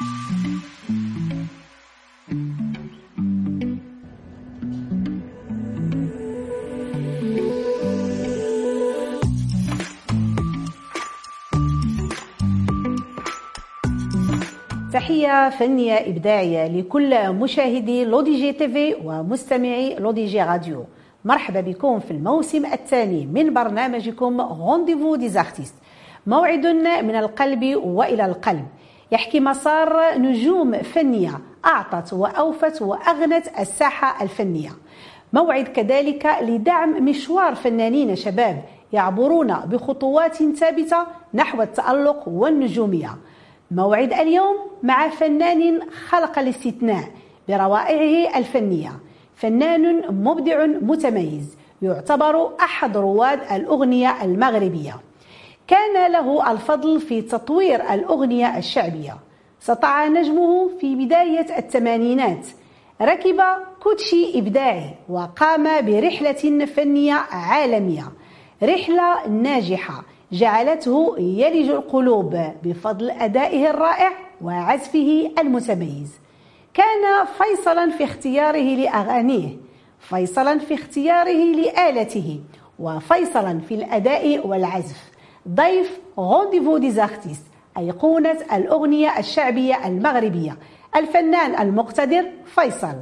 تحية فنية إبداعية لكل مشاهدي L'ODJ TV ومستمعي L'ODJ Radio. مرحبا بكم في الموسم الثاني من برنامجكم Rendez-vous des artistes موعد من القلب وإلى القلب. يحكي مسار نجوم فنية أعطت وأوفت وأغنت الساحة الفنية. موعد كذلك لدعم مشوار فنانين شباب يعبرون بخطوات ثابتة نحو التألق والنجومية. موعد اليوم مع فنان خلق الاستثناء بروائعه الفنية. فنان مبدع متميز يعتبر أحد رواد الأغنية المغربية. كان له الفضل في تطوير الأغنية الشعبية. سطع نجمه في بداية الثمانينات. ركب كوتشي إبداعي وقام برحلة فنية عالمية. رحلة ناجحة جعلته يلج القلوب بفضل أدائه الرائع وعزفه المتميز. كان فيصلا في اختياره لأغانيه فيصلا في اختياره لآلته وفيصلا في الأداء والعزف. ضيف Rendez-vous des artistes أيقونة الأغنية الشعبية المغربية الفنان المقتدر فيصل.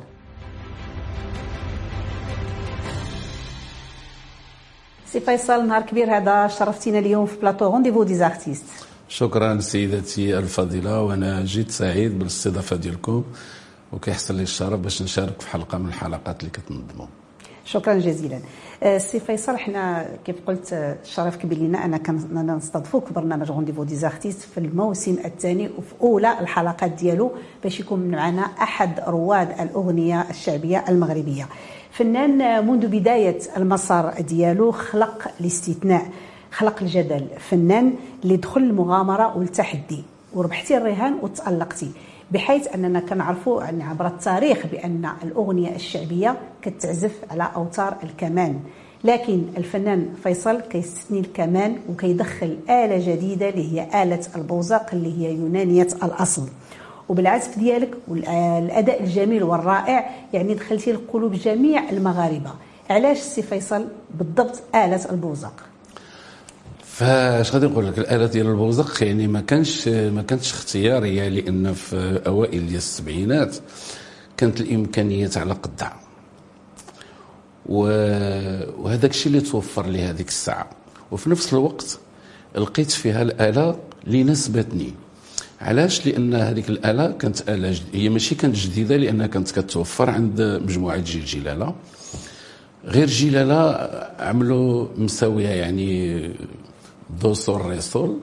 سي فيصل نهار كبير هذا شرفتينا اليوم في plateau Rendez-vous des artistes شكرا سيدتي الفضيلة وأنا جد سعيد بالاستضافة ديالكم وكيحصل لي الشرف باش نشارك في حلقة من الحلقات اللي كتنظموا. شكرا جزيلا. آه، سي فيصل حنا كيف قلت آه، كبير لنا أننا نستضفوك في برنامج Rendez-vous des artistes في الموسم الثاني وفي أولى الحلقات ديالو باش يكون معنا أحد رواد الأغنية الشعبية المغربية. فنان منذ بداية المسار ديالو خلق الاستثناء خلق الجدل. فنان اللي دخل المغامرة والتحدي وربحتي الرهان وتألقتي. بحيث أننا كنعرفوا يعني عبر التاريخ بأن الأغنية الشعبية كتعزف على أوتار الكمان. لكن الفنان فيصل كيستثني الكمان وكيدخل آلة جديدة اللي هي آلة البوزاق اللي هي يونانية الأصل. وبالعزف ديالك والأداء الجميل والرائع يعني دخلتي لقلوب جميع المغاربة. علاش سي فيصل بالضبط آلة البوزاق؟ فاش غادي نقول لك الآلة ديال البوزق يعني ما كانش ما كانتش اختيارية لأن في أوائل ديال السبعينات كانت الإمكانيات على قدها. وهذاك الشيء اللي توفر لي هذيك الساعة. وفي نفس الوقت لقيت فيها الآلة اللي ناسبتني علاش؟ لأن هذيك الآلة كانت آلة جد... هي ماشي كانت جديدة لأنها كانت كتوفر عند مجموعة جيل جلالة. غير جيلالة عملوا مساوية يعني دو سول ري سول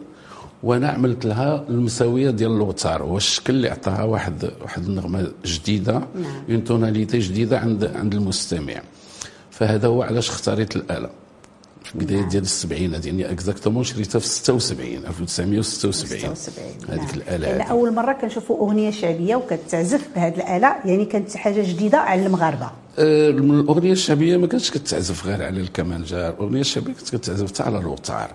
وأنا عملت لها المساوية ديال اللوتار هو الشكل اللي عطاها واحد واحد النغمة جديدة نعم. une tonalité جديدة عند عند المستمع فهذا هو علاش اختاريت الآلة في بدايه نعم. ديال السبعينات يعني exactement شريتها في 76 1976 هذيك نعم. الآلة يعني أول مرة كنشوفوا أغنية شعبية وكتعزف بهذه الآلة يعني كانت حاجة جديدة على المغاربة الأغنية الشعبية ما كانتش كتعزف غير على الكمانجه الأغنية الشعبية كانت كتعزف حتى على الوتار.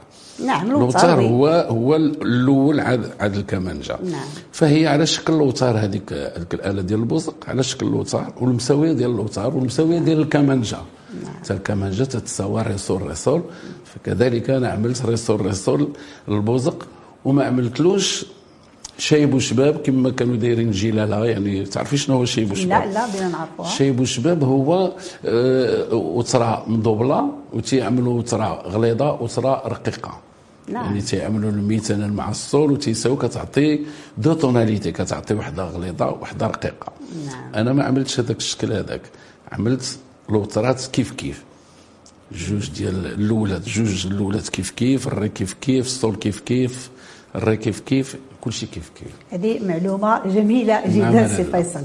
نعم الوتار هو هو الأول عاد عاد الكمانجه نعم. فهي على شكل الوتار هذيك هذيك الآلة ديال البوزق على شكل الوتار والمساوية ديال الوتار والمساوية ديال الكمانجه نعم. حتى الكمانجه تتساوى ريسول ريسول. فكذلك أنا عملت ريسول ريسول للبوزق وما عملتلوش شايب وشباب كما كانوا دايرين جلالة يعني تعرفي شنو هو شايب وشباب لا لا بينا نعرفوها شايب وشباب هو آه وترى مدوبله وتيعملوا وترى غليظة وترى رقيقة. نعم. يعني تيعملوا الميتان مع الصول وتيساو كتعطي دو توناليتي كتعطي وحدة غليظة وحدة رقيقة. نعم. أنا ما عملتش هذاك الشكل هذاك. عملت لوترات كيف كيف. جوج ديال الأولاد جوج الأولاد كيف كيف الري كيف كيف الصول كيف كيف الري كيف كيف. كل شيء كيف كيف. هذه معلومة جميلة جدا نعم سي فيصل.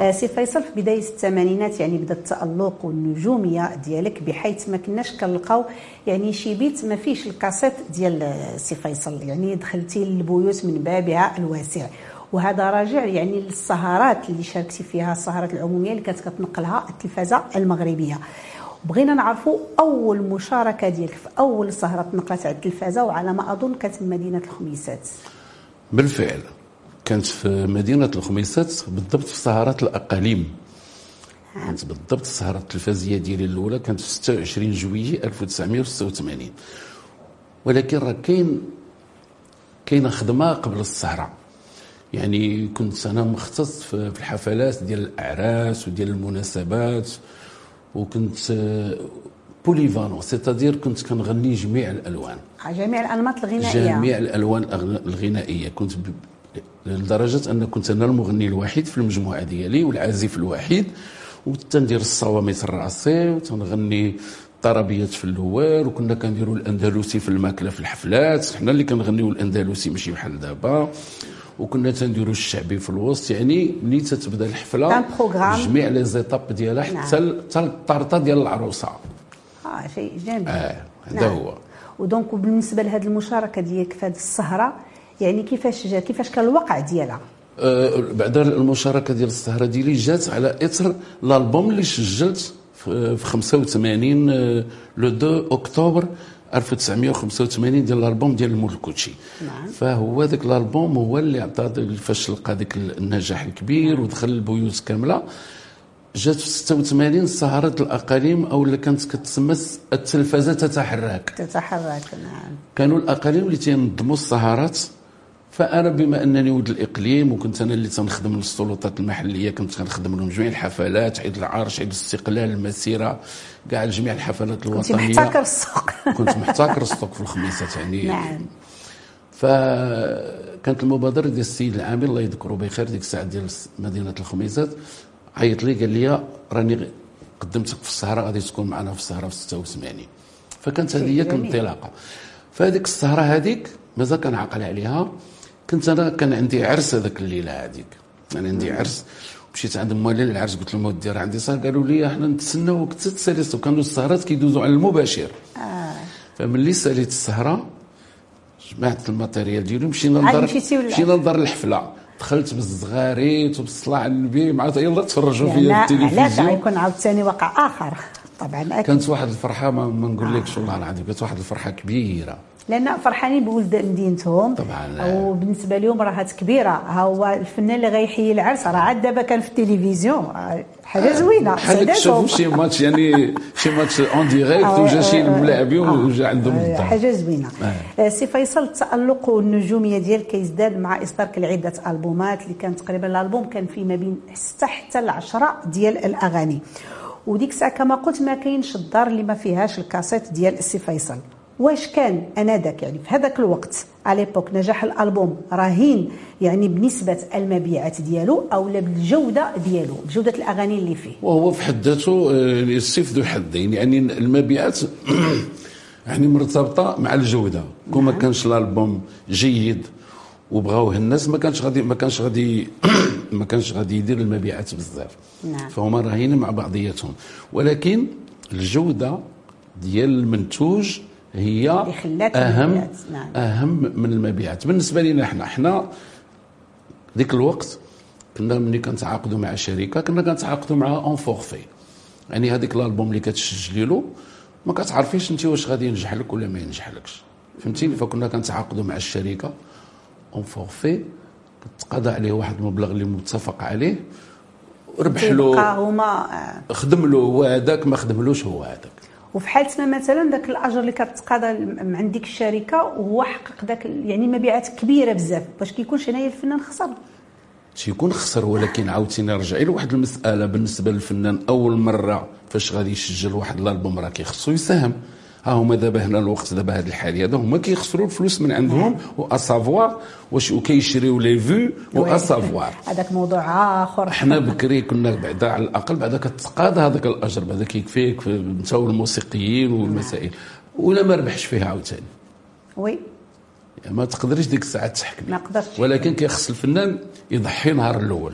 آه سي فيصل في بداية الثمانينات يعني بدا التالق والنجوميه ديالك بحيث ما كناش كنلقاو يعني شي بيت ما فيش الكاسيت ديال سي فيصل. يعني دخلتي للبيوت من بابها الواسع. وهذا راجع يعني للسهرات اللي شاركتي فيها السهرات العمومية اللي كانت كتنقلها التلفازة المغربية. بغينا نعرفوا أول مشاركة ديالك في أول سهرة تنقلت على التلفازة وعلى ما أظن كانت مدينة الخميسات. بالفعل كانت في مدينة الخميسات بالضبط في سهرات الأقاليم. كانت بالضبط السهره التلفزيه ديالي الأولى كانت في 26 جويي 1986 ولكن راه كاين كاينة خدمة قبل السهره يعني كنت أنا مختص في الحفلات ديال الأعراس وديال المناسبات وكنت بوليفالون سيتادير كنت كنغني جميع الألوان. جميع الانماط الغنائية. جميع الألوان الغنائية. كنت ب... لدرجة أن كنت أنا المغني الوحيد في المجموعة ديالي والعازف الوحيد وتندير الصواميت الرأسي وتنغني الطربيات في اللوار وكنا كنديروا الأندلسي في الماكلة في الحفلات. حنا اللي كنغنيو الأندلسي ماشي بحال دابا. وكنا تنديروا الشعبي في الوسط. يعني ملي تتبدا الحفلة جميع لي زيتاب ديالها حتى. حتى الطارطه ديال العروسة. آه شيء جميل. آه هذا نعم. هو. ودونك بالنسبة لهذه المشاركة ديالك في هذه السهرة يعني كيفاش جا كيفاش كان الوقع ديالها؟ أه بعد المشاركة ديال السهرة ديالي جات على اثر الألبوم اللي سجلت في 85 أه، لو 2 أكتوبر 1985 ديال الألبوم ديال المولكوتشي نعم. فهو ذاك الألبوم هو اللي عطى فاش لقى ذاك النجاح الكبير ودخل البيوت كاملة. جات في 86 سهرة الأقاليم أو اللي كانت كتسمى التلفزة تتحرك. تتحرك نعم. كانوا الأقاليم اللي تينظموا السهرات فأنا بما أنني ولد الإقليم وكنت أنا اللي تنخدم للسلطات المحلية كنت كنخدم لهم جميع الحفلات عيد العرش عيد الاستقلال المسيرة كاع جميع الحفلات الوطنية. كنت محتكر السوق. كنت محتكر السوق في الخميسات يعني. نعم. فكانت المبادرة ديال السيد العامل الله يذكره بخير ديك الساعة ديال مدينة الخميسات عيط لي قال لي راني قدمتك في السهرة غادي تكون معنا في السهرة في 86 فكانت هذه هي الانطلاقه فهذيك السهرة هذيك مازال كنعقل عليها. كنت أنا كان عندي عرس هذاك الليلة هذيك. كان عندي عرس مشيت عند موالين العرس قلت لهم ودي راه عندي سهر قالوا لي إحنا نتسناوك تتسالي وكانوا السهرات كيدوزوا على المباشر. آه. فملي ساليت السهرة جمعت ال matériel ديالي مشينا لدار مشينا لدار الحفلة. دخلت بالزغاريت وبالصلاة على النبي معناتها يلا تفرجوا فيا التلفزيون. علاش غيكون عاوتاني وقع آخر؟ طبعا أكيد. كانت واحد الفرحة ما, ما نقولكش والله العظيم كانت واحد الفرحة كبيرة. لأن فرحانين بولد مدينتهم. طبعا. وبالنسبة لهم راهات كبيرة. ها هو الفنان اللي غيحيي العرس. راه عاد دابا كان في التلفزيون. حاجة زوينة حاجة شوف شي ماتش يعني شي ماتش en direct وجا شي ملاعبين وجا عندهم حاجة زوينة. سي فيصل التألق والنجومية ديالك كيزداد مع اصدارك لعده ألبومات اللي كان تقريبا الألبوم كان فيه ما بين 6 حتى ل 10 ديال الأغاني. وديك الساعة كما قلت ما كاينش الدار اللي ما فيهاش الكاسيت ديال السي فيصل. واش كان أنذاك؟ يعني في هذاك الوقت à l'époque نجاح الألبوم رهين يعني بنسبة المبيعات ديالو أو بالجودة ديالو بجودة الأغاني اللي فيه. وهو في حد ذاته آه، السيف ذو حدين يعني المبيعات يعني مرتبطة مع الجودة. كون ما نعم. كانش الألبوم جيد وبغاوه الناس ما كانش غادي ما كانش غادي ما كانش غادي يدير المبيعات بزاف. نعم. فهما راهيين مع بعضياتهم. ولكن الجودة ديال المنتوج هي أهم نعم. أهم من المبيعات. بالنسبة لنا إحنا إحنا ذيك الوقت كنا ملي كنتعاقدوا مع شركة كنا كنتعاقدوا مع en forfait يعني هذيك الألبوم اللي كتسجلي له ما كتعرفيش انت واش غادي ينجح لك ولا ما ينجح لكش فهمتيني؟ فكنا كنتعاقدوا مع الشركة en forfait كتقاضى عليه واحد المبلغ اللي متفق عليه ربح له هما خدم له هو هذاك ما خدملوش هو هذاك. وفي حالتنا مثلا ذاك الأجر اللي كتقاضى عند ديك الشركة وهو حقق ذاك يعني مبيعات كبيرة بزاف باش كيكونش هنايا الفنان خسر. تيكون خسر ولكن عاوتاني نرجعي لواحد المسألة بالنسبة للفنان أول مرة فاش غادي يسجل واحد الألبوم راه كيخصو يساهم؟ ها هما دابا هنا الوقت دابا هذه الحاليه هذا هما كيخسروا الفلوس من عندهم واسافوار واش وكيشريو لي فيو واسافوار هذاك موضوع آخر. حنا بكري كنا بعدا على الأقل بعدا كتقاضى هذاك الأجر بعدا كيكفيك انت والموسيقيين والمسائل ولا ما ربحش فيها عاوتاني. oui. يعني ما تقدريش ديك الساعة تحكمي. ما قدرتش ولكن كيخص الفنان يضحي نهار الأول.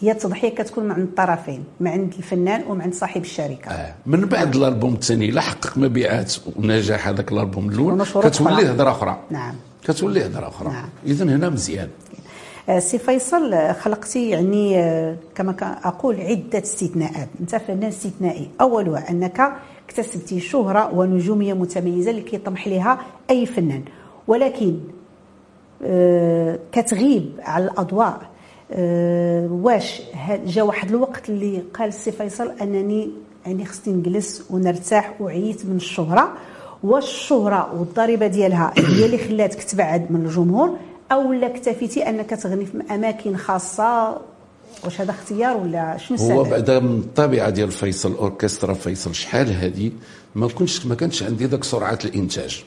هي التضحية كتكون من عند الطرفين من عند الفنان ومن عند صاحب الشركة. آه. من بعد الألبوم الثاني لا حقق مبيعات ونجاح هذاك الألبوم الأول كتولي هضره أخرى. نعم. كتولي هضره أخرى. نعم. اذا هنا مزيان. آه، سي فيصل خلقتي يعني آه، كما أقول عدة استثناءات. أنت فنان استثنائي. اولها أنك اكتسبتي شهرة ونجومية متميزة اللي كيطمح لها أي فنان. ولكن آه، كتغيب على الأضواء آه، واش جا واحد الوقت اللي قال السي فيصل انني يعني خصني نجلس ونرتاح وعييت من الشهرة واش الشهرة والضريبة ديالها هي اللي خلاتك تبعد من الجمهور أو لا اكتفيتي أنك تغني في أماكن خاصة؟ واش هذا اختيار ولا شنو السبب؟ هو بعدا من الطبيعة ديال فيصل أوركسترا فيصل شحال هذه ما كنتش ما كانش عندي ذاك سرعة الإنتاج.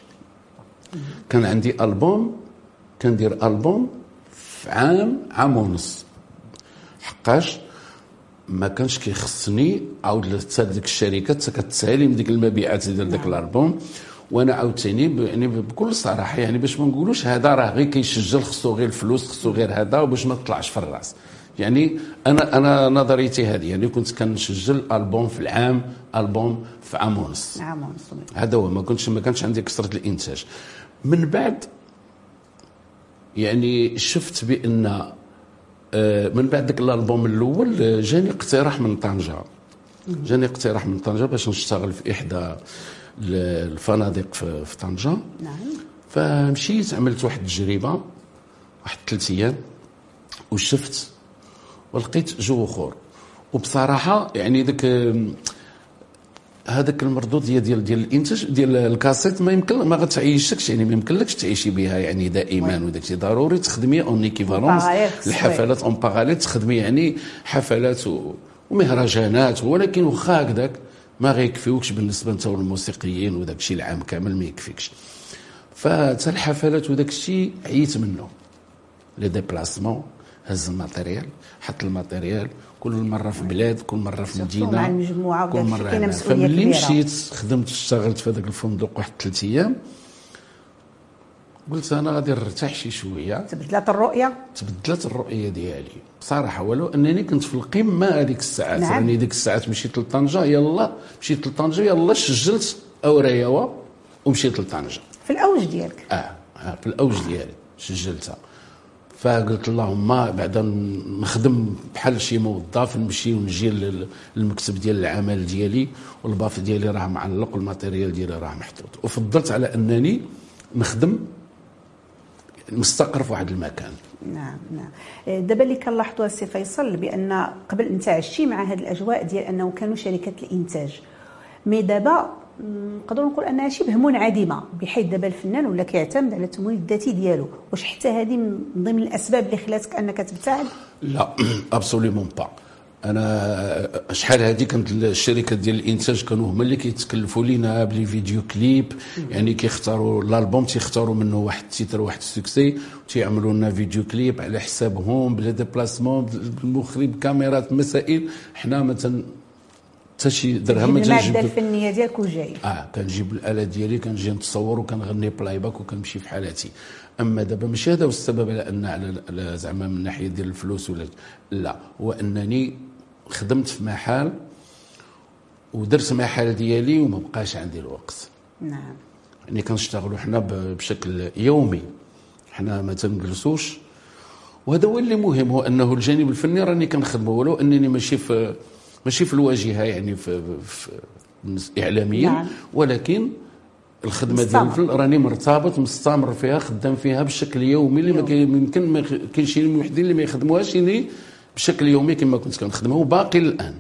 كان عندي ألبوم كندير ألبوم في عام عام ونص. حقاش ما كانش كيخصني عاود حتى ديك الشركات كتسالي من ديك المبيعات ديال ذاك نعم. الألبوم. وأنا عاوتاني يعني بكل صراحة يعني باش ما نقولوش هذا راه غير كيسجل خصو غير الفلوس خصو غير هذا وباش ما تطلعش في الراس. يعني أنا أنا نظريتي هذه يعني كنت كنسجل ألبوم في العام ألبوم في عام ونص. عام ونص. هذا هو ما كنتش ما كانش عندي كثرة الإنتاج. من بعد يعني شفت بأن آه، من بعد ذاك الألبوم الأول آه، جاني اقتراح من طنجة. جاني اقتراح من طنجة باش نشتغل في إحدى الفنادق في طنجة. نعم. فمشيت عملت واحد التجربة واحد ثلاث أيام وشفت ولقيت جو أخر. وبصراحة يعني ذاك هذاك المردود ديال ديال ديال الانتاج ديال الكاسيت ما يمكن ما غتعيشكش يعني ما يمكنلكش تعيشي بها يعني دائما وداك الشيء ضروري تخدمي en équivalence الحفلات en parallèle تخدمي يعني حفلات ومهرجانات ولكن واخا هكذاك ما غيكفيوكش بالنسبة انت والموسيقيين وداك الشيء العام كامل ما يكفيكش. حتى الحفلات وداك الشيء عييت منه les déplacements هز ال matériel حط ال matériel كل مرة في بلاد كل مرة في مدينة مع المجموعة كل مرة فملي مشيت خدمت اشتغلت في هذاك الفندق واحد ثلاث أيام. قلت أنا غادي نرتاح شي شوية. تبدلات الرؤية؟ تبدلت الرؤية ديالي. بصراحة ولو أنني كنت في القمة هذيك الساعات. نعم. يعني ديك الساعات مشيت لطنجة يلا مشيت لطنجة يلا سجلت اورايوا ومشيت لطنجة. في الأوج ديالك. آه, آه في الأوج ديالي سجلتها. فقلت اللهم بعدا نخدم بحال شي موظف نمشي ونجي للمكتب ديال العمل ديالي وال baffle ديالي راه معلق وال matériel ديالي راه محطوط. وفضلت على أنني نخدم مستقر في واحد المكان. نعم نعم. دابا اللي كنلاحظوا السي فيصل بأن قبل انت عشتي مع هذه الأجواء ديال أنه كانوا شركات الإنتاج. mais دابا نقدروا نقول أنها شبه منعدمة بحيث دابا الفنان ولا كيعتمد على التمويل الذاتي ديالو. واش حتى هذه من ضمن الأسباب اللي خلاتك أنك تبتعد؟ لا absolument pas أنا شحال هذه كانت الشركات ديال الإنتاج كانوا هما اللي كيتكلفوا لينا ب les vidéo clips يعني كيختاروا الألبوم تيختاروا منه واحد ال titre واحد ال succès وتيعملوا لنا vidéo clip على حسابهم ب les déplacements بالمخرج كاميرات مسائل. حنا مثلا حتى شي درهم ما الماده الفنيه ديالك وجاي. آه كنجيب الآلة ديالي كنجي نتصور وكنغني playback وكنمشي في حالاتي. أما دابا ماشي هذا هو السبب على ان على زعما من ناحية ديال الفلوس ولا لا هو أنني خدمت في محل ودرت محل ديالي وما بقاش عندي الوقت. نعم. يعني كنشتغلوا حنا بشكل يومي. حنا ما تنجلسوش. وهذا هو اللي مهم هو أنه الجانب الفني راني كنخدمه ولو أنني ماشي في ماشي في الواجهة يعني في, في إعلاميا نعم. ولكن الخدمة ديال راني مرتبط مستمر فيها خدام فيها بشكل يومي اللي ما يمكن ما كاين شي الموحدين اللي ما يخدموهاش اللي بشكل يومي كما كنت كنخدمها وباقي الان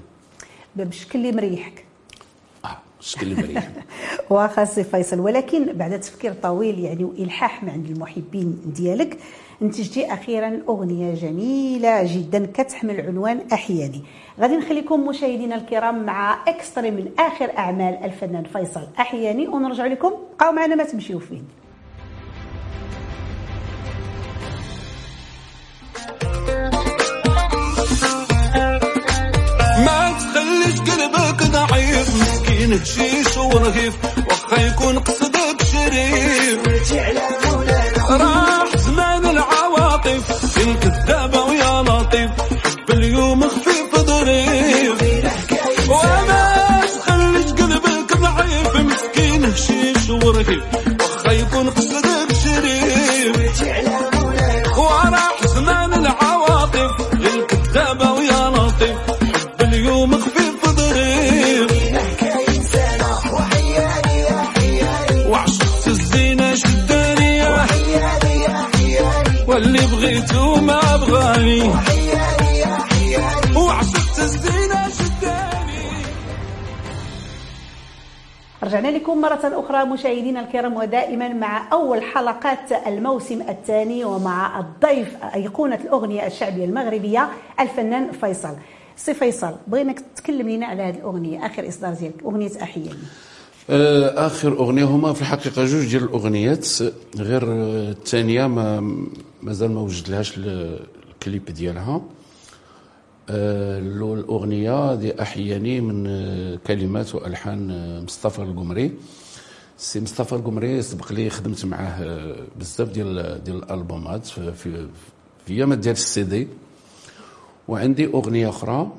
بالشكل اللي مريحك. آه الشكل اللي مريح. واخا سي فيصل ولكن بعد تفكير طويل يعني وإلحاح من عند المحبين ديالك انتجتي أخيرا أغنية جميلة جدا كتحمل عنوان احياني غادي نخليكم مشاهدينا الكرام مع اكستري من آخر أعمال الفنان فيصل أحياني ونرجع لكم. بقاو معنا ما تمشيو فين. ما تخليش قلبك ضعيف مسكين هشيش ورهيف واخا يكون قصدك شريف العواطف لكم مرة أخرى مشاهدينا الكرام ودائما مع أول حلقات الموسم الثاني ومع الضيف أيقونة الأغنية الشعبية المغربية الفنان فيصل. سي فيصل بغيناك تكلم لنا على هذه الأغنية آخر إصدار ديالك أغنية أحياني آه، آخر أغنية هما في الحقيقة جوج ديال الأغنيات غير الثانية ما مازال ما وجد لهاش ال- الكليب ديالها. الأغنية دي أحياني من آه، كلمات وألحان آه، مصطفى القمري. سي مصطفى القمري سبق لي خدمت معاه آه، بزاف ديال ديال الألبومات في في ايامات ديال السي دي. وعندي أغنية أخرى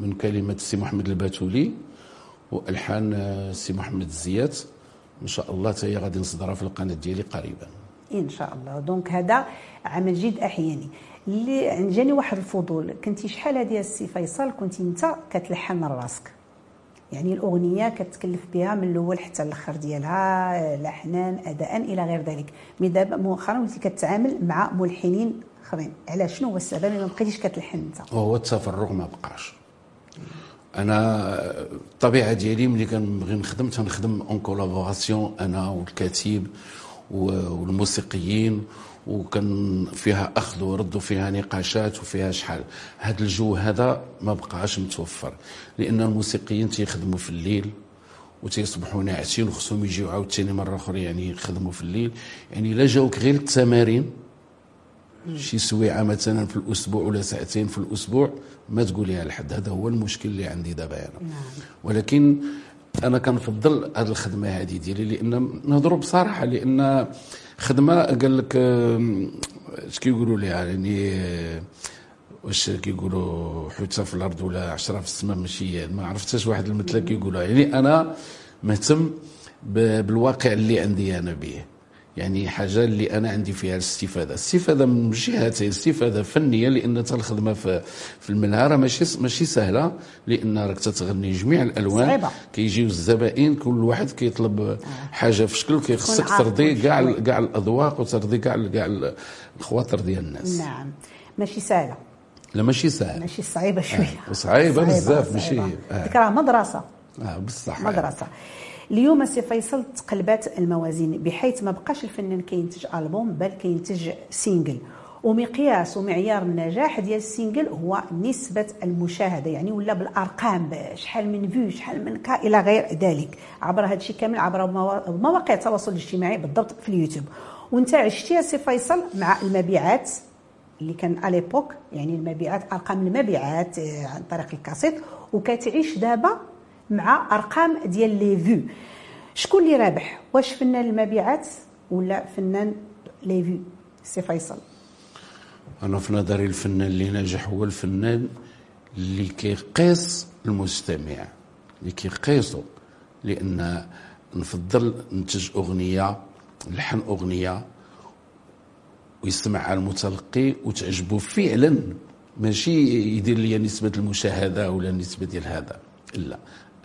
من كلمات السي محمد الباتولي وألحان السي محمد الزيات. إن شاء الله حتى هي غادي نصدرها في القناة ديالي قريبا. إن شاء الله. donc هذا عمل جد أحياني. اللي جاني واحد الفضول. كنتي شحال هذه السي فيصل؟ كنتي انت كتلحن راسك. يعني الأغنية كتكلف بها من الأول حتى الآخر ديالها لحنا أداء إلى غير ذلك. mais دابا مؤخرا وليتي كتعامل مع ملحنين اخرين على شنو هو السبب؟ ما بقيتيش كتلحن انت. وهو التفرغ ما بقاش. أنا الطبيعة ديالي ملي كنبغي نخدم تنخدم en collaboration أنا والكاتب والموسيقيين وكان فيها أخذ ورد وفيها نقاشات وفيها شحال. هذا الجو هذا ما بقاش متوفر لأن الموسيقيين تيخدموا في الليل وتيصبحوا ناعسين وخصهم يجيو عاوتاني مره أخرى يعني يخدموا في الليل. يعني لا جاوك غير التمارين. شي سويعة مثلا في الأسبوع ولا ساعتين في الأسبوع ما تقوليها لحد. هذا هو المشكل اللي عندي دابا أنا. ولكن أنا كنفضل هذه الخدمة هذه ديالي لأن نهضروا بصراحة لأن خدمة قال لك اش كيقولوا لها يعني آه، واش كيقولوا حوتة في الأرض ولا عشرة في السماء ماشي ما عرفتش واحد المثل كيقولها. يعني أنا مهتم بالواقع اللي عندي أنا به يعني حاجة اللي أنا عندي فيها الاستفادة. الاستفادة من جهتين استفاده فنيه لأن الخدمة في في المنهى ماشي ماشي سهلة لأن راك تتغني جميع الألوان. صعيبة. كيجيو الزبائن كل واحد كيطلب حاجة في شكل كيخصك ترضي كاع. كاع الأذواق وترضي كاع كاع الخواطر ديال الناس. نعم. ماشي سهلة. لا ماشي سهل. ماشي صعيبة شوية. وصعيبة بزاف، ماشي-. آه. راه مدرسة. آه بصح. مدرسة. اليوم سي فيصل تقلبات الموازين بحيث ما بقاش الفنان كينتج ألبوم بل كينتج single. ومقياس ومعيار النجاح ديال ال single هو نسبة المشاهدة يعني ولا بالأرقام شحال من vues شحال من K إلى غير ذلك. عبر هذا الشيء كامل عبر موا- مواقع التواصل الاجتماعي بالضبط في اليوتيوب. وانت عشتي سي فيصل مع المبيعات اللي كان l'époque يعني المبيعات أرقام المبيعات آه، عن طريق الكاسيت وكتعيش دابا مع أرقام ديال les vues. شكون اللي رابح؟ واش فنان المبيعات ولا فنان les vues؟ سي فيصل. أنا في نظري الفنان اللي ناجح هو الفنان اللي كيقيس المستمع اللي كيقيسو لأن نفضل ننتج أغنية نلحن أغنية ويسمعها المتلقي وتعجبه فعلا. ماشي يدير لي نسبة المشاهدة ولا نسبة ديال هذا لا.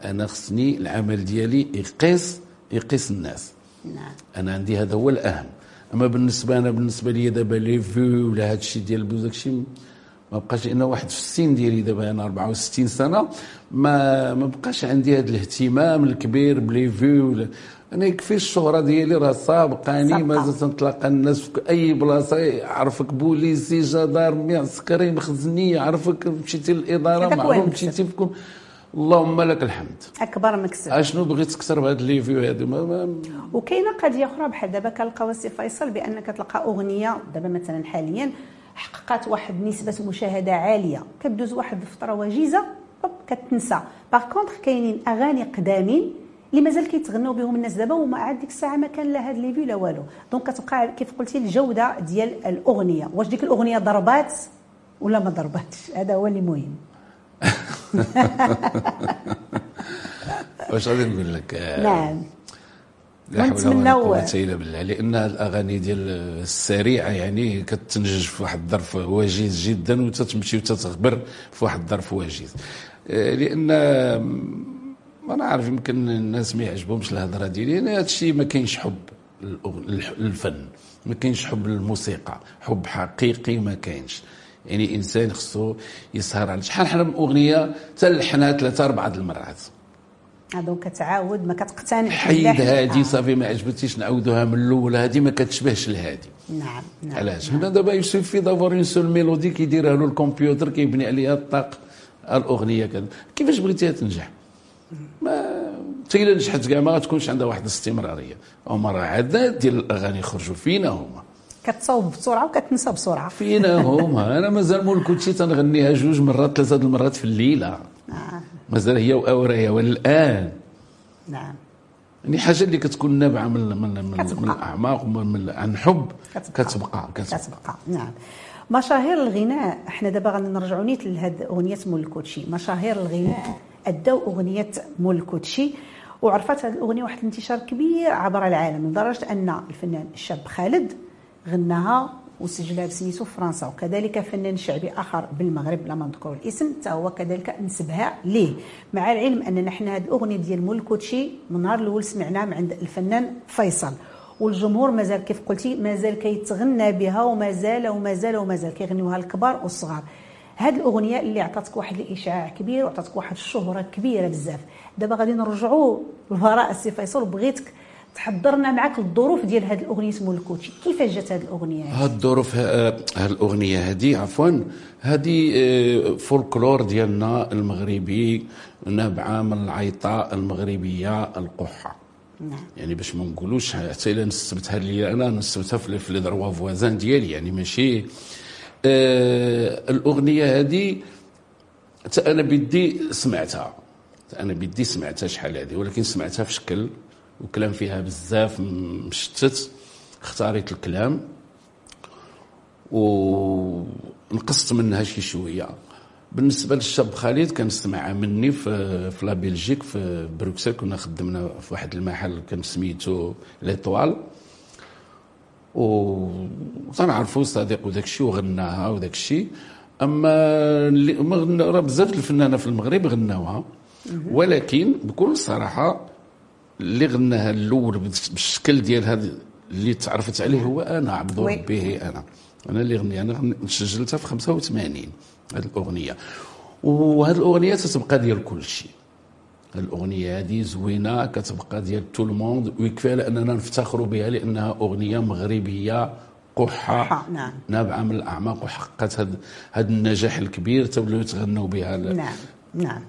أنا خصني العمل ديالي يقيس يقيس الناس. نعم. أنا عندي هذا هو الأهم. أما بالنسبة أنا بالنسبة لي دابا les vues ولا هذا الشيء ديال ال buzz داكشي ما بقاش لأن واحد في السن ديالي دابا أنا 64 سنة ما ما بقاش عندي هذا الاهتمام الكبير ب les vues ولا- أنا يكفي الشهرة ديالي راه سابقاني. مازال تنتلاقى الناس في أي بلاصة يعرفك بوليسي جدارمي عسكري مخزني يعرفك مشيتي للإدارة معروف. مشيتي في كل اللهم لك الحمد. أكبر مكسب. أشنو بغيت تكثر بهاد les vues هادو ما- ما وكاينة قضية أخرى بحال دابا كنلقاو سي فيصل بان كتلقى أغنية دابا مثلا حاليا حققت واحد نسبة مشاهدة عالية. كدوز واحد الفترة وجيزة كتنسى. par contre كاينين أغاني قدامين اللي مازال كيتغنوا بهم الناس دابا وما عاد ديك الساعة ما كان لا هاد les vues لا والو. donc كتبقى كيف قلتي الجودة ديال الأغنية. واش ديك الأغنية ضربات ولا ما ضرباتش؟ هذا هو اللي مهم. واش غادي نقول لك؟ نعم. لا حول ولا قوة إلا بالله لأن الأغاني ديال السريعة يعني كتنجج في واحد الظرف وجيز جدا وتتمشي وتتغبر في واحد الظرف وجيز آه، لأن ما نعرف يمكن الناس ما يعجبهمش الهضرة ديالي. لأن هذا الشيء ما كاينش حب الفن ما كاينش حب للموسيقى حب حقيقي ما كاينش. يعني إنسان خصو يسهر على شحال حنا من اغنيه تلحنها ثلاثة أربعة المرات donc كتعاود ما كتقتنعش حيد باللحن. هادي آه. صافي ما عجبتيش نعاودوها من الأول هادي ما كتشبهش لهادي. نعم نعم علاش؟ حنا دابا il suffit d'avoir une seule mélodie كيديرها له الكمبيوتر كيبني عليها الطاق الاغنيه كذا. كيفاش بغيتيها تنجح؟ ما حتى إلا نجحت كاع ما غتكونش عندها واحد الاستمرارية. هما راه عداد ديال الأغاني خرجوا فينا هما. كتصاوب بسرعة وكتنسى بسرعة. فينا هما أنا مازال مول كنتي تنغنيها جوج مرات ثلاثة المرات في الليلة. آه. مازال هي وأورايا والآن. نعم. يعني حاجة اللي كتكون نابعة من من من, من. الأعماق ومن من عن حب كتبقى. كتبقى كتبقى. كتبقى. نعم. مشاهير الغناء إحنا دابا غادي نرجعوا نيت لهاد أغنية مول الكوتشي مشاهير الغناء أداو أغنية مول الكوتشي وعرفت هذه الأغنية واحد الانتشار كبير عبر العالم لدرجة أن الفنان الشاب خالد غناها وسجلها بسميتو في فرنسا. وكذلك فنان شعبي آخر بالمغرب لا ما نذكر الاسم حتى هو كذلك نسبها ليه. مع العلم أننا حنا هذه الأغنية ديال مول الكوتشي من النهار الأول سمعناها من عند الفنان فيصل. والجمهور مازال كيف قلتي مازال كيتغنى بها ومازال ومازال ومازال كيغنيوها الكبار والصغار. هاد الأغنية اللي عطاتك واحد الاشعاع كبير وعطاتك واحد الشهرة كبيرة بزاف. دابا غادي نرجعوا للوراء السي فيصل وبغيتك تحضرنا معك الظروف ديال هاد الأغنية سمو الكوتشي. كيفاش جات هاد الأغنية؟ هاد الظروف ها- هاد الأغنية هذه عفوا هذه آه، فولكلور ديالنا المغربي نابعة من العيطه المغربية القحة. نعم. يعني باش ما نقولوش حتى إلا نسبتها لي أنا نسبتها في لي دروا فوازان ديالي يعني ماشي آه الأغنية هذه أنا بدي سمعتها. أنا بدي سمعتها شحال هذه ولكن سمعتها في شكل وكلام فيها بزاف مشتت اختاريت الكلام. ونقصت منها شي شوية. بالنسبة للشاب خالد كنستمعها مني في في la Belgique في بروكسل. كنا خدمنا في واحد المحل كان سميتو L'Étoile. و تنعرفوا صديق وداك الشيء وغناها وداك الشيء أما اللي راه بزاف الفنانة في المغرب غناوها. ولكن بكل صراحة اللي غناها الأول بالشكل ديال هذا اللي تعرفت عليه هو أنا عبد. ربي أنا. أنا اللي غني أنا سجلتها في 85 هذه الأغنية. وهذه الأغنية تتبقى ديال كل شيء الأغنية هذه زوينة كتبقى ديال tout le monde ويكفي على اننا نفتخروا بها لأنها أغنية مغربية قحة قحة، نعم. نابعة من الأعماق وحققت هذا النجاح الكبير. تبداو يتغنوا بها نعم. نعم.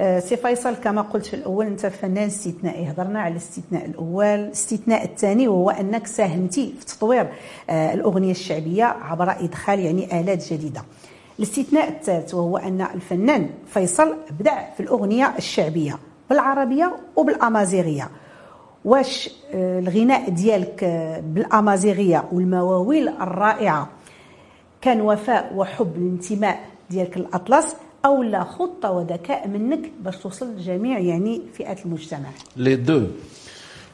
آه، سي فيصل كما قلت في الأول أنت فنان استثنائي. هضرنا على الاستثناء الأول. الاستثناء الثاني وهو أنك ساهمتي في تطوير آه، الأغنية الشعبية عبر إدخال يعني آلات جديدة. الاستثناء الثالث وهو أن الفنان فيصل أبدع في الأغنية الشعبية بالعربية وبالأمازيغية. واش آه، الغناء ديالك بالأمازيغية والمواويل الرائعة؟ كان وفاء وحب الانتماء ديالك للأطلس. أو لا خطة وذكاء منك باش توصل لجميع يعني فئات المجتمع. لي دو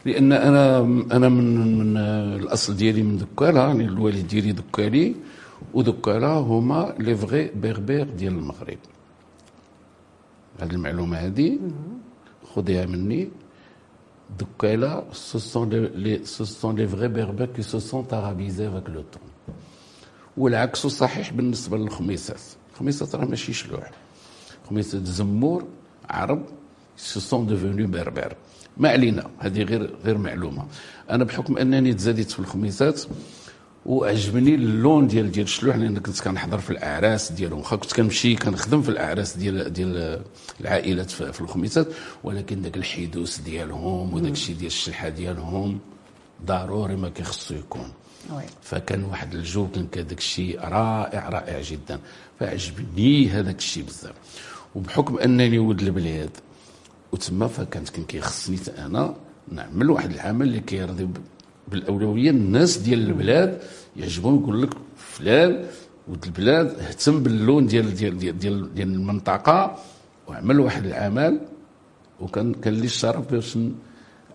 لأن أنا أنا من من الأصل ديالي من دكاله يعني الوالد ديالي دكالي ودكاله هما لي فغي بيربير ديال المغرب. هذه المعلومة هذه خذيها مني. دكاله sont les, les- ce sont les vrais berbères qui se sont arabisés avec le temps. والعكس صحيح بالنسبة للخميسات الخميسات راه ماشي شلوح خميسات زمور عرب ce sont des faux berbères ما علينا هذه غير غير معلومة. أنا بحكم أنني تزاديت في الخميسات وعجبني اللون ديال ديال الشلوح لأن كنت كنحضر في الأعراس ديالهم. واخا كنت كنمشي كنخدم في الأعراس ديال ديال العائلات في, الخميسات ولكن داك الحدوث ديالهم وداك الشيء ديال الشلحه ديالهم ضروري ما كيخصو يكون. فكان واحد الجو كان كذاك الشيء رائع رائع جدا. فعجبني هذاك الشيء بزاف. وبحكم أنني ولد البلاد وتما فكانت كان كيخصني أنا نعمل واحد العمل اللي كيرضي بالأولوية الناس ديال البلاد يعجبهم يقول لك فلان ولد البلاد اهتم باللون ديال ديال ديال ديال, ديال المنطقة وعمل واحد العمل. وكان كان لي الشرف باش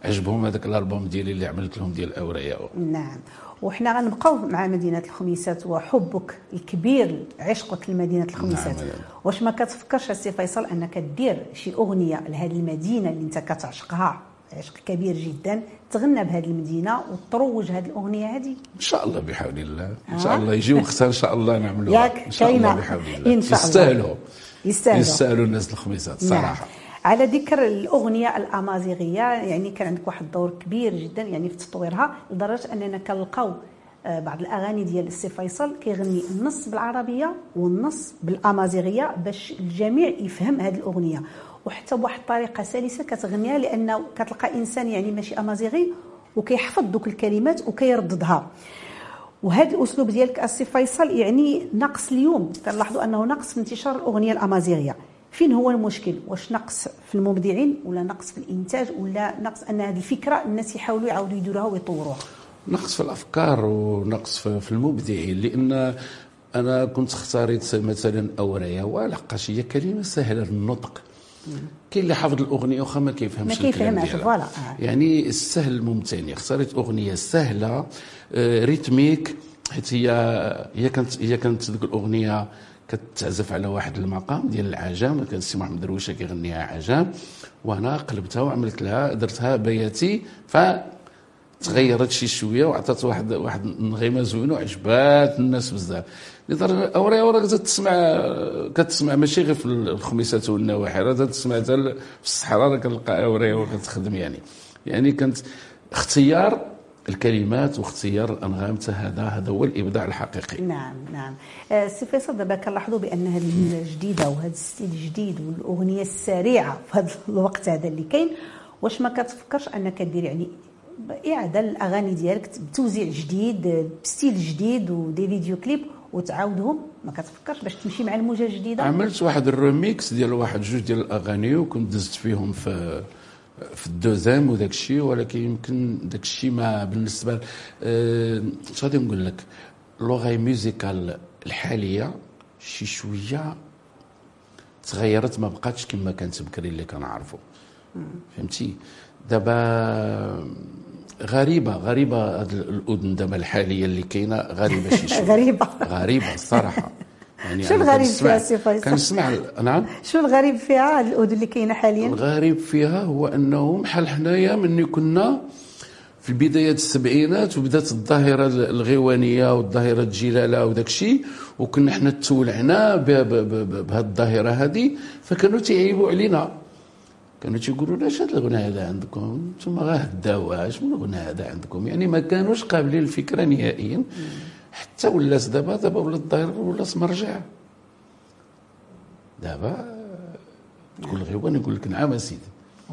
عجبهم هذاك الألبوم ديالي اللي عملت لهم ديال الاورايا نعم. وحنا غنبقاو مع مدينة الخميسات وحبك الكبير عشقك لمدينة الخميسات نعم. واش ما كتفكرش السي فيصل أنك دير شي أغنية لهذه المدينة اللي أنت كتعشقها عشق كبير جدا تغنى بهذه المدينة وتروج هذه الأغنية هذه إن شاء الله بحول الله إن آه. شاء الله يجي وقتها إن شاء الله نعملوها ياك إن شاء الله. بحول الله. يستاهلوا يستاهلوا. يستاهلوا الناس الخميسات نعم. على ذكر الأغنية الأمازيغية يعني كان عندك واحد الدور كبير جدا يعني في تطويرها لدرجة أننا كنلقاو آه، بعض الأغاني ديال السي فيصل كيغني النص بالعربية والنص بالأمازيغية باش الجميع يفهم هذه الأغنية. وحتى بواحد الطريقة سلسة كتغنيها لأنه كتلقى إنسان يعني ماشي أمازيغي وكيحفظ دوك الكلمات وكيرددها. وهذا الأسلوب ديالك السي فيصل يعني نقص اليوم. كنلاحظوا أنه نقص في انتشار الأغنية الأمازيغية. فين هو المشكل؟ واش نقص في المبدعين ولا نقص في الإنتاج ولا نقص أن هذه الفكرة الناس يحاولوا يعاودوا يديروها ويطوروها؟ نقص في الأفكار ونقص في في المبدعين لأن أنا كنت اختاريت مثلا اوريا ولحقاش هي كلمة سهلة للنطق كاين اللي حافظ الأغنية واخا ما كيفهمش ما كيفهمهاش،. voilà، آه. يعني السهل ممتنع. اختاريت أغنية سهلة آه، rythmique حيت هي هي كانت هي كانت ذيك الأغنية كتعزف على واحد المقام ديال العجام كان السي محمد درويشه كيغنيها عجام وأنا قلبتها وعملت لها درتها بياتي ف تغيرت شي شوية وعطات واحد واحد النغمة زوينة وعجبات الناس بزاف. لدرجه اوريا ورا كتسمع كتسمع ماشي غير في الخميسات والنواحي راه تسمع حتى في الصحراء كنلقى اوريا وكتخدم يعني. يعني كانت اختيار الكلمات واختيار الأنغام هذا هذا هو الإبداع الحقيقي. نعم نعم. آه، سي فيصل دابا كنلاحظوا بأن هذه الجديدة وهذا ال style الجديد والأغنية السريعة في هذا الوقت هذا اللي كاين واش ما كتفكرش أنك دير يعني اعاده الأغاني ديالك بتوزيع جديد ب style جديد و des vidéo clips وتعاودهم؟ ما كتفكرش باش تمشي مع الموجة الجديدة؟ عملت واحد الريميكس ديال واحد جوج ديال الأغاني وكنت دزت فيهم في في الدوزيم وداك الشيء ولكن يمكن داك الشيء ما بالنسبة آه، اش غادي نقول لك l'oreille musicale الحالية شي شوية تغيرت ما بقاتش كما كانت بكري اللي كنعرفوا فهمتي؟ دابا غريبة غريبة هاد الأذن دابا الحالية اللي كاينة غريبة شي شوية. غريبة. غريبة الصراحة. يعني شو الغريب فيها سي فيصل؟ كنسمع نعم؟ شو الغريب فيها الاذن اللي كاينة حاليا؟ الغريب فيها هو أنه بحال حنايا ملي كنا في بدايات السبعينات وبدات الظاهرة الغيوانية والظاهرة الجلالة وداك الشيء وكنا حنا تولعنا بهذه الظاهرة هذه فكانوا تيعيبوا علينا. كانوا تيقولوا لاش هذا الغنى هذا عندكم؟ أنتم غا هداوها شنو الغنى هذا عندكم؟ يعني ما كانوش قابلين الفكرة نهائيا. حتى ولات دابا دابا ولات الظاهره ولات مرجع دابا تقول غيوان يقول لك نعم أسيدي.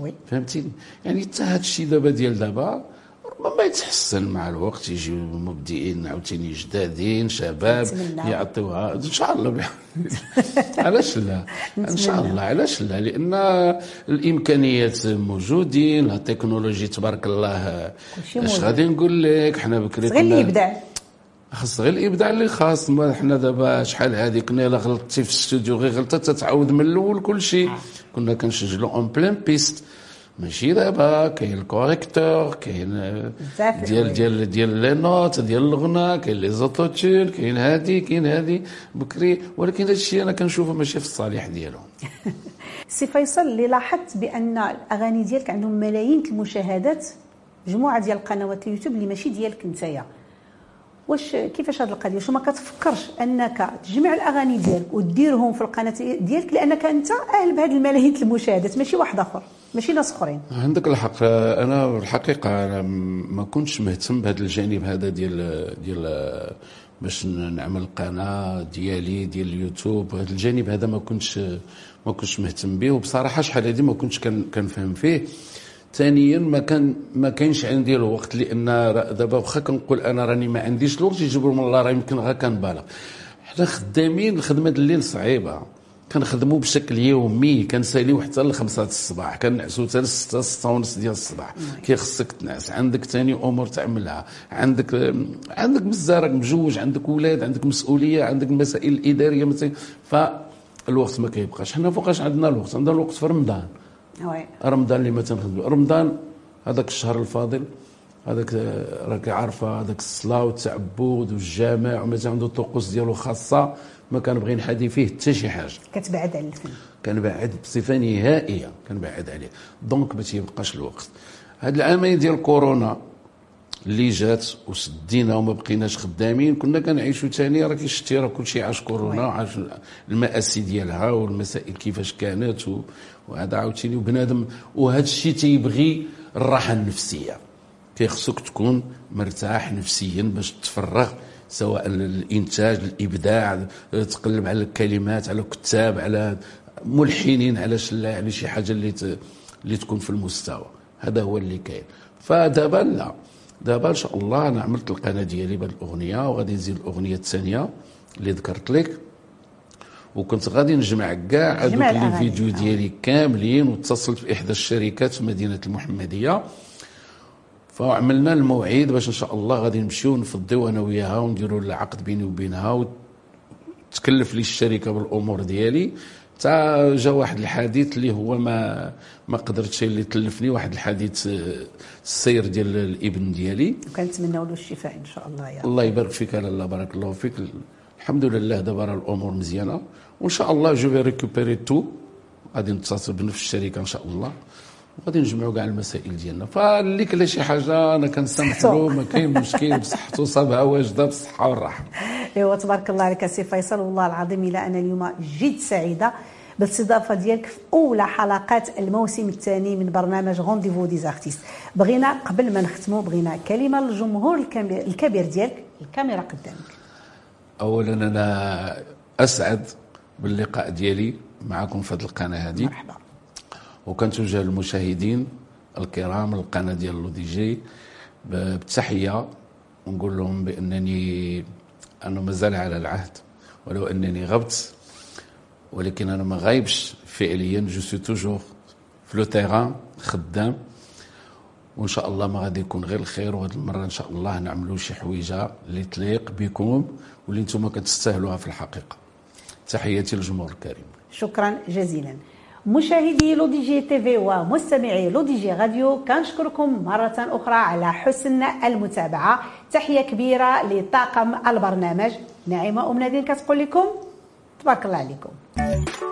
وي. فهمتيني؟ يعني حتى هذا الشيء دابا ديال دابا ربما يتحسن مع الوقت يجيو مبدعين عاوتاني جدادين شباب. يعطيوها. إن شاء الله. علاش لا؟ إن شاء. الله. علاش لا؟ لأن الإمكانيات موجودين لا تكنولوجي تبارك الله. إش. غادي نقول لك؟ حنا بكري غير اللي يبدع. خاص غير الإبداع اللي خاص. ما حنا دابا شحال هذه كنا الا غلطتي في الاستوديو غير غلطة تتعاود من الأول كل شيء كنا كنسجلوا en pleine piste ماشي دابا كاين ال correcteur كاين آه، ديال. ديال ديال les notes ديال الغنى كاين les autotunes كاين هادي كاين هادي. بكري ولكن هذا الشيء أنا كنشوفه ماشي في الصالح ديالهم. سي فيصل اللي لاحظت بأن الأغاني ديالك عندهم ملايين المشاهدات. مجموعة ديال القنوات اليوتيوب اللي ماشي ديالك نتايا. واش كيفاش هذه القضية؟ واش ما كتفكرش أنك تجمع الأغاني ديالك وديرهم في القناة ديالك لأنك أنت أهل بهذه الملايين المشاهدات ماشي واحد آخر ماشي ناس أخرين. عندك الحق. أنا الحقيقة أنا ما كنتش مهتم بهذا الجانب هذا ديال ديال باش نعمل قناة ديالي ديال اليوتيوب. هذا الجانب هذا ما كنتش ما كنتش مهتم به وبصراحة شحال هذه ما كنتش كن- كنفهم فيه. ثانيا ما كان ما كاينش عندي الوقت لأن دابا واخا كنقول أنا راني ما عنديش الوقت يجبر من الله راه يمكن غير كنبالغ. حنا خدامين الخدمة الليل صعيبة. كنخدموا بشكل يومي كنساليو حتى لخمسة الصباح كنعسو حتى لستة ستة ونص ديال الصباح. كيخصك تنعس. عندك ثاني أمور تعملها. عندك عندك بزاف راك مجوج عندك ولاد عندك مسؤولية عندك المسائل الاداريه مثلا. فالوقت ما كيبقاش. حنا فوقاش عندنا الوقت. عندنا الوقت في رمضان. Oui. رمضان اللي ما تنخدمو رمضان هذاك الشهر الفاضل هذاك راك عارفة هذاك الصلاة والتعبد والجامع ومثلا عنده الطقوس ديالو خاصة ما كنبغي نحادي فيه حتى شي حاجة. كتبعد على الفن. كنبعد بصفة نهائية كنبعد عليه. Donc ما تيبقاش الوقت. هاد العامين ديال كورونا اللي جات وسدينا وما بقيناش خدامين. كنا كنعيشوا ثاني راكي شتي راه كلشي عاش كورونا عاش المآسي ديالها والمسائل كيفاش كانت وهذا عاوتاني. وبنادم وهذا الشيء تيبغي الراحة النفسية. كيخصك تكون مرتاح نفسيا باش تفرغ سواء الانتاج الابداع تقلب على الكلمات على كتاب على ملحنين على على شي حاجة اللي اللي تكون في المستوى. هذا هو اللي كاين. فدابا لا. دابا ان شاء الله أنا عملت القناه ديالي بهذه الأغنية وغادي نزيد الأغنية الثانية اللي ذكرت لك. وكنت غادي نجمع كاع هذوك لي. فيديو ديالي كاملين واتصلت باحدى الشركات في مدينة المحمدية. فعملنا الموعد باش إن شاء الله غادي نمشيو نفضيو أنا وياها ونديروا العقد بيني وبينها وتكلف لي الشركة بالأمور ديالي. تا جا واحد الحديث اللي هو ما ما قدرتش اللي تلفني واحد الحديث السير ديال الابن ديالي. وكنتمناو له الشفاء إن شاء الله يا رب. الله يبارك فيك لاله بارك الله فيك. الحمد لله دابا راه الأمور مزيانة. وإن شاء الله je vais récupérer tout غادي نتصل بنفس الشركة إن شاء الله. وغادي نجمعوا كاع المسائل ديالنا. فاللي كلا شي حاجة أنا كنسامح له ما كاين مشكل بصحته صابها واجدة بالصحه والراحة. أيوا تبارك الله عليك سي فيصل. والله العظيم الا أنا اليوم جد سعيدة بالاستضافة ديالك في أولى حلقات الموسم الثاني من برنامج Rendez-vous des artistes بغينا قبل ما نختموا بغينا كلمة للجمهور الكبير الكبير ديالك الكاميرا قدامك. اولا أنا أسعد باللقاء ديالي معكم في هذه القناة هذه. مرحبا. وكنتوجه للمشاهدين الكرام القناة ديال L'ODJ ب- بالتحيه ونقول لهم بأنني أنا مازال على العهد ولو أنني غبت ولكن أنا ما غايبش فعليا je suis toujours في لو خدام. وإن شاء الله ما غادي يكون غير الخير وهذه المرة إن شاء الله نعملوا شي حويجة اللي تليق بكم واللي أنتم كتستاهلوها في الحقيقة. تحياتي للجمهور الكريم. شكرا جزيلا. مشاهدي L'ODJ TV ومستمعي L'ODJ Radio كنشكركم مرة أخرى على حسن المتابعة. تحية كبيرة لطاقم البرنامج نعيمة أم نادين كتقول لكم تبارك الله عليكم.